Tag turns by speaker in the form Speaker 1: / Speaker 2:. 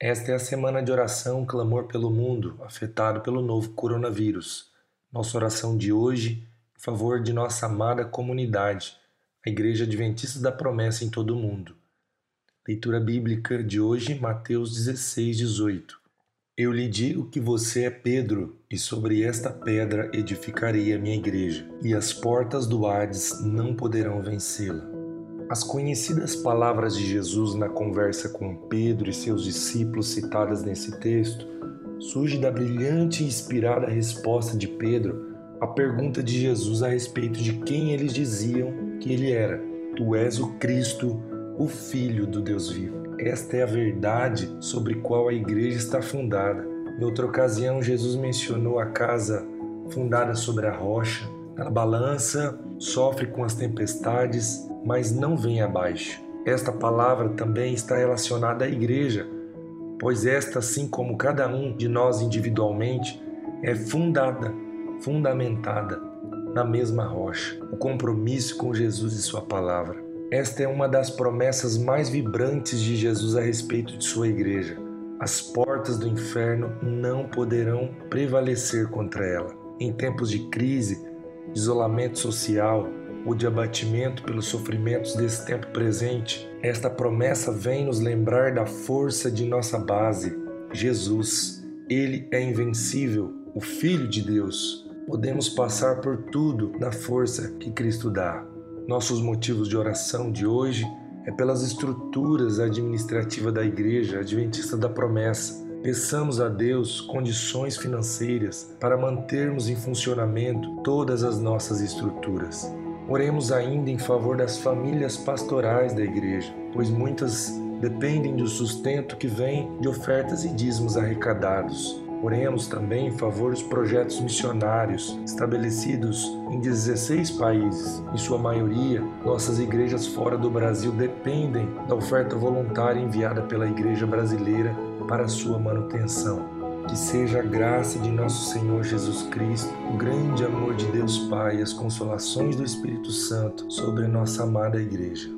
Speaker 1: Esta é a semana de oração, clamor pelo mundo afetado pelo novo coronavírus. Nossa oração de hoje em favor de nossa amada comunidade, a Igreja Adventista da Promessa em todo o mundo. Leitura bíblica de hoje, Mateus 16, 18. Eu lhe digo que você é Pedro, e sobre esta pedra edificarei a minha igreja, e as portas do Hades não poderão vencê-la. As conhecidas palavras de Jesus na conversa com Pedro e seus discípulos citadas nesse texto surgem da brilhante e inspirada resposta de Pedro à pergunta de Jesus a respeito de quem eles diziam que ele era. Tu és o Cristo, o Filho do Deus vivo. Esta é a verdade sobre qual a igreja está fundada. Em outra ocasião, Jesus mencionou a casa fundada sobre a rocha. A balança sofre com as tempestades, mas não vem abaixo. Esta palavra também está relacionada à igreja, pois esta, assim como cada um de nós individualmente, é fundada, fundamentada na mesma rocha, o compromisso com Jesus e Sua palavra. Esta é uma das promessas mais vibrantes de Jesus a respeito de sua igreja. As portas do inferno não poderão prevalecer contra ela. Em tempos de crise, isolamento social, ou de abatimento pelos sofrimentos desse tempo presente, esta promessa vem nos lembrar da força de nossa base, Jesus. Ele é invencível, o Filho de Deus. Podemos passar por tudo na força que Cristo dá. Nossos motivos de oração de hoje é pelas estruturas administrativas da Igreja Adventista da Promessa. Peçamos a Deus condições financeiras para mantermos em funcionamento todas as nossas estruturas. Oremos ainda em favor das famílias pastorais da igreja, pois muitas dependem do sustento que vem de ofertas e dízimos arrecadados. Oremos também em favor dos projetos missionários estabelecidos em 16 países. Em sua maioria, nossas igrejas fora do Brasil dependem da oferta voluntária enviada pela Igreja Brasileira para sua manutenção. Que seja a graça de nosso Senhor Jesus Cristo, o grande amor de Deus Pai e as consolações do Espírito Santo sobre a nossa amada Igreja.